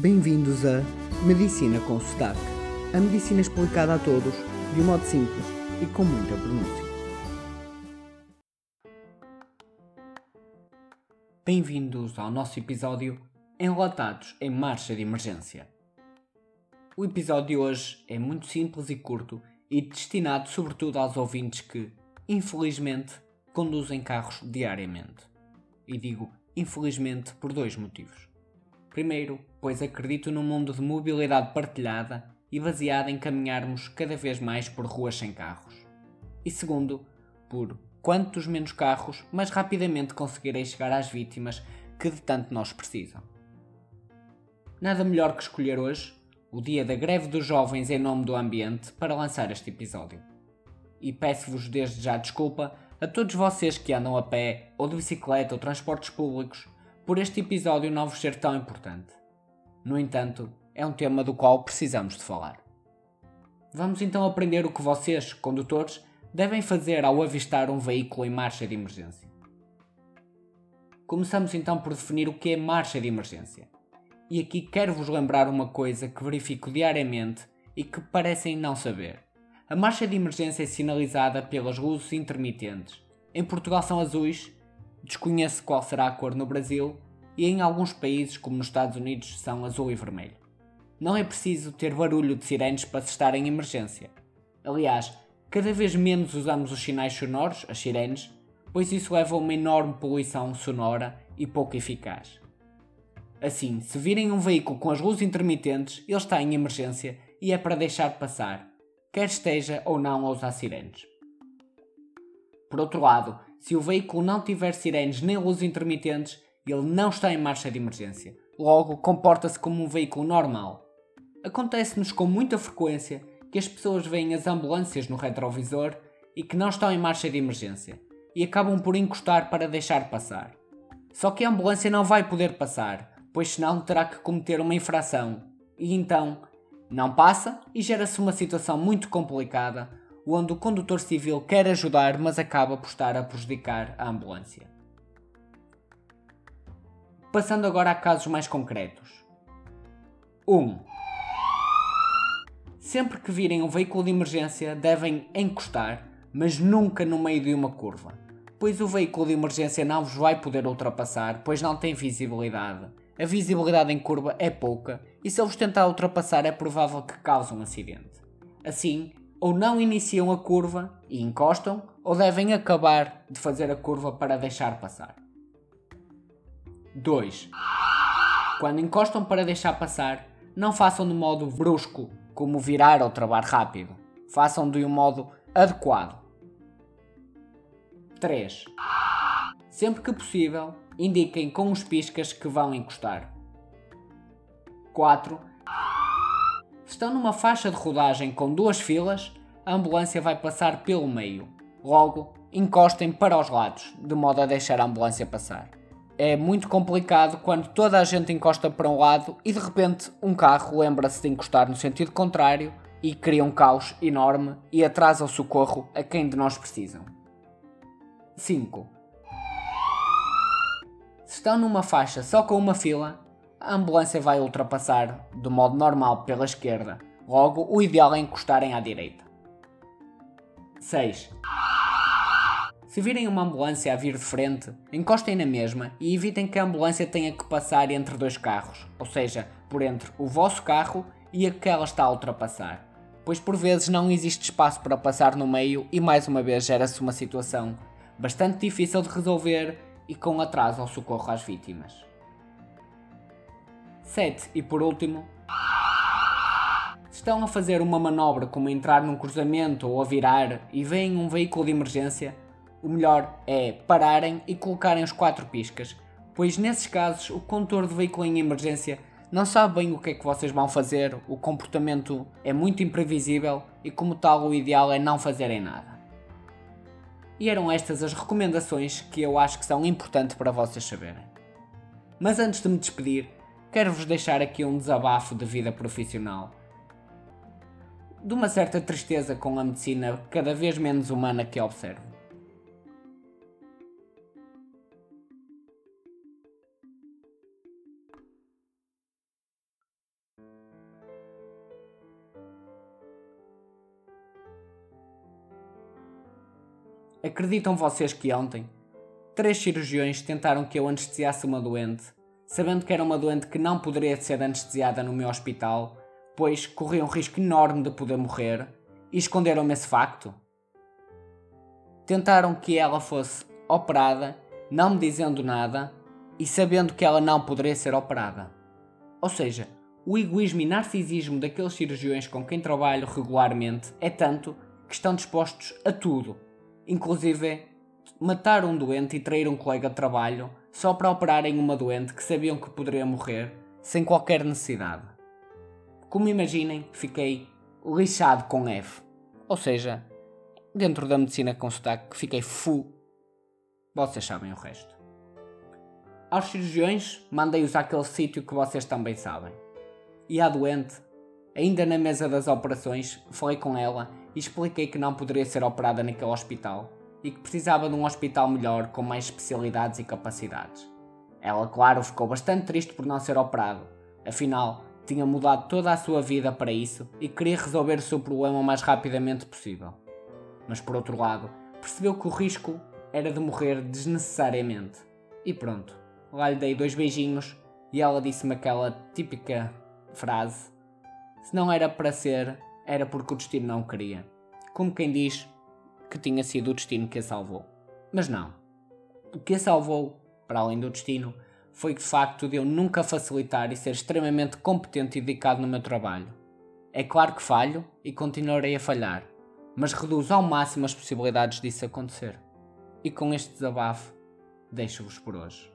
Bem-vindos a Medicina com Sotaque. A medicina explicada a todos de um modo simples e com muita pronúncia. Bem-vindos ao nosso episódio Enlatados em Marcha de Emergência. O episódio de hoje é muito simples e curto e destinado sobretudo aos ouvintes que, infelizmente, conduzem carros diariamente. E digo infelizmente por dois motivos. Primeiro, pois acredito num mundo de mobilidade partilhada e baseada em caminharmos cada vez mais por ruas sem carros. E segundo, por quantos menos carros, mais rapidamente conseguirei chegar às vítimas que de tanto nós precisam. Nada melhor que escolher hoje, o dia da greve dos jovens em nome do ambiente, para lançar este episódio. E peço-vos desde já desculpa a todos vocês que andam a pé, ou de bicicleta, ou transportes públicos, por este episódio não vos ser tão importante. No entanto, é um tema do qual precisamos de falar. Vamos então aprender o que vocês, condutores, devem fazer ao avistar um veículo em marcha de emergência. Começamos então por definir o que é marcha de emergência. E aqui quero-vos lembrar uma coisa que verifico diariamente e que parecem não saber. A marcha de emergência é sinalizada pelas luzes intermitentes. Em Portugal são azuis Desconheço qual será a cor no Brasil e em alguns países, como nos Estados Unidos, são azul e vermelho. Não é preciso ter barulho de sirenes para se estar em emergência. Aliás, cada vez menos usamos os sinais sonoros, as sirenes, pois isso leva a uma enorme poluição sonora e pouco eficaz. Assim, se virem um veículo com as luzes intermitentes, ele está em emergência e é para deixar passar, quer esteja ou não a usar sirenes. Por outro lado, se o veículo não tiver sirenes nem luzes intermitentes, ele não está em marcha de emergência. Logo, comporta-se como um veículo normal. Acontece-nos com muita frequência que as pessoas veem as ambulâncias no retrovisor e que não estão em marcha de emergência e acabam por encostar para deixar passar. Só que a ambulância não vai poder passar, pois senão terá que cometer uma infração e então não passa e gera-se uma situação muito complicada onde o condutor civil quer ajudar, mas acaba por estar a prejudicar a ambulância. Passando agora a casos mais concretos. 1. Um, sempre que virem um veículo de emergência, devem encostar, mas nunca no meio de uma curva, pois o veículo de emergência não vos vai poder ultrapassar, pois não tem visibilidade. A visibilidade em curva é pouca e se ele vos tentar ultrapassar é provável que cause um acidente. Assim, ou não iniciam a curva e encostam, ou devem acabar de fazer a curva para deixar passar. 2. Quando encostam para deixar passar, não façam de modo brusco, como virar ou travar rápido. Façam de um modo adequado. 3. Sempre que possível, indiquem com os piscas que vão encostar. 4 estão numa faixa de rodagem com duas filas, a ambulância vai passar pelo meio. Logo, encostem para os lados, de modo a deixar a ambulância passar. É muito complicado quando toda a gente encosta para um lado e de repente um carro lembra-se de encostar no sentido contrário e cria um caos enorme e atrasa o socorro a quem de nós precisam. 5. Se estão numa faixa só com uma fila, a ambulância vai ultrapassar de modo normal pela esquerda, logo o ideal é encostarem à direita. 6. Se virem uma ambulância a vir de frente, encostem na mesma e evitem que a ambulância tenha que passar entre dois carros, ou seja, por entre o vosso carro e a que ela está a ultrapassar, pois por vezes não existe espaço para passar no meio e mais uma vez gera-se uma situação bastante difícil de resolver e com atraso ao socorro às vítimas. 7. E por último, se estão a fazer uma manobra como entrar num cruzamento ou a virar e veem um veículo de emergência, o melhor é pararem e colocarem os quatro piscas, pois nesses casos o condutor do veículo em emergência não sabe bem o que é que vocês vão fazer, o comportamento é muito imprevisível e, como tal, o ideal é não fazerem nada. E eram estas as recomendações que eu acho que são importantes para vocês saberem. Mas antes de me despedir, quero-vos deixar aqui um desabafo de vida profissional. De uma certa tristeza com a medicina cada vez menos humana que observo. Acreditam vocês que ontem três cirurgiões tentaram que eu anestesiasse uma doente sabendo que era uma doente que não poderia ser anestesiada no meu hospital, pois corria um risco enorme de poder morrer, e esconderam-me esse facto? Tentaram que ela fosse operada, não me dizendo nada e sabendo que ela não poderia ser operada. Ou seja, o egoísmo e narcisismo daqueles cirurgiões com quem trabalho regularmente é tanto que estão dispostos a tudo, inclusive matar um doente e trair um colega de trabalho só para operarem uma doente que sabiam que poderia morrer sem qualquer necessidade. Como imaginem, fiquei lixado com F. Ou seja, dentro da medicina com sotaque, fiquei fu. Vocês sabem o resto. Aos cirurgiões, mandei-os àquele sítio que vocês também sabem. E à doente, ainda na mesa das operações, falei com ela e expliquei que não poderia ser operada naquele hospital e que precisava de um hospital melhor com mais especialidades e capacidades. Ela, claro, ficou bastante triste por não ser operado, afinal, tinha mudado toda a sua vida para isso e queria resolver o seu problema o mais rapidamente possível. Mas por outro lado, percebeu que o risco era de morrer desnecessariamente. E pronto, lá lhe dei dois beijinhos e ela disse-me aquela típica frase: Se não era para ser, era porque o destino não queria. Como quem diz que tinha sido o destino que a salvou. Mas não. O que a salvou, para além do destino, foi de facto de eu nunca facilitar e ser extremamente competente e dedicado no meu trabalho. É claro que falho e continuarei a falhar, mas reduzo ao máximo as possibilidades disso acontecer. E com este desabafo, deixo-vos por hoje.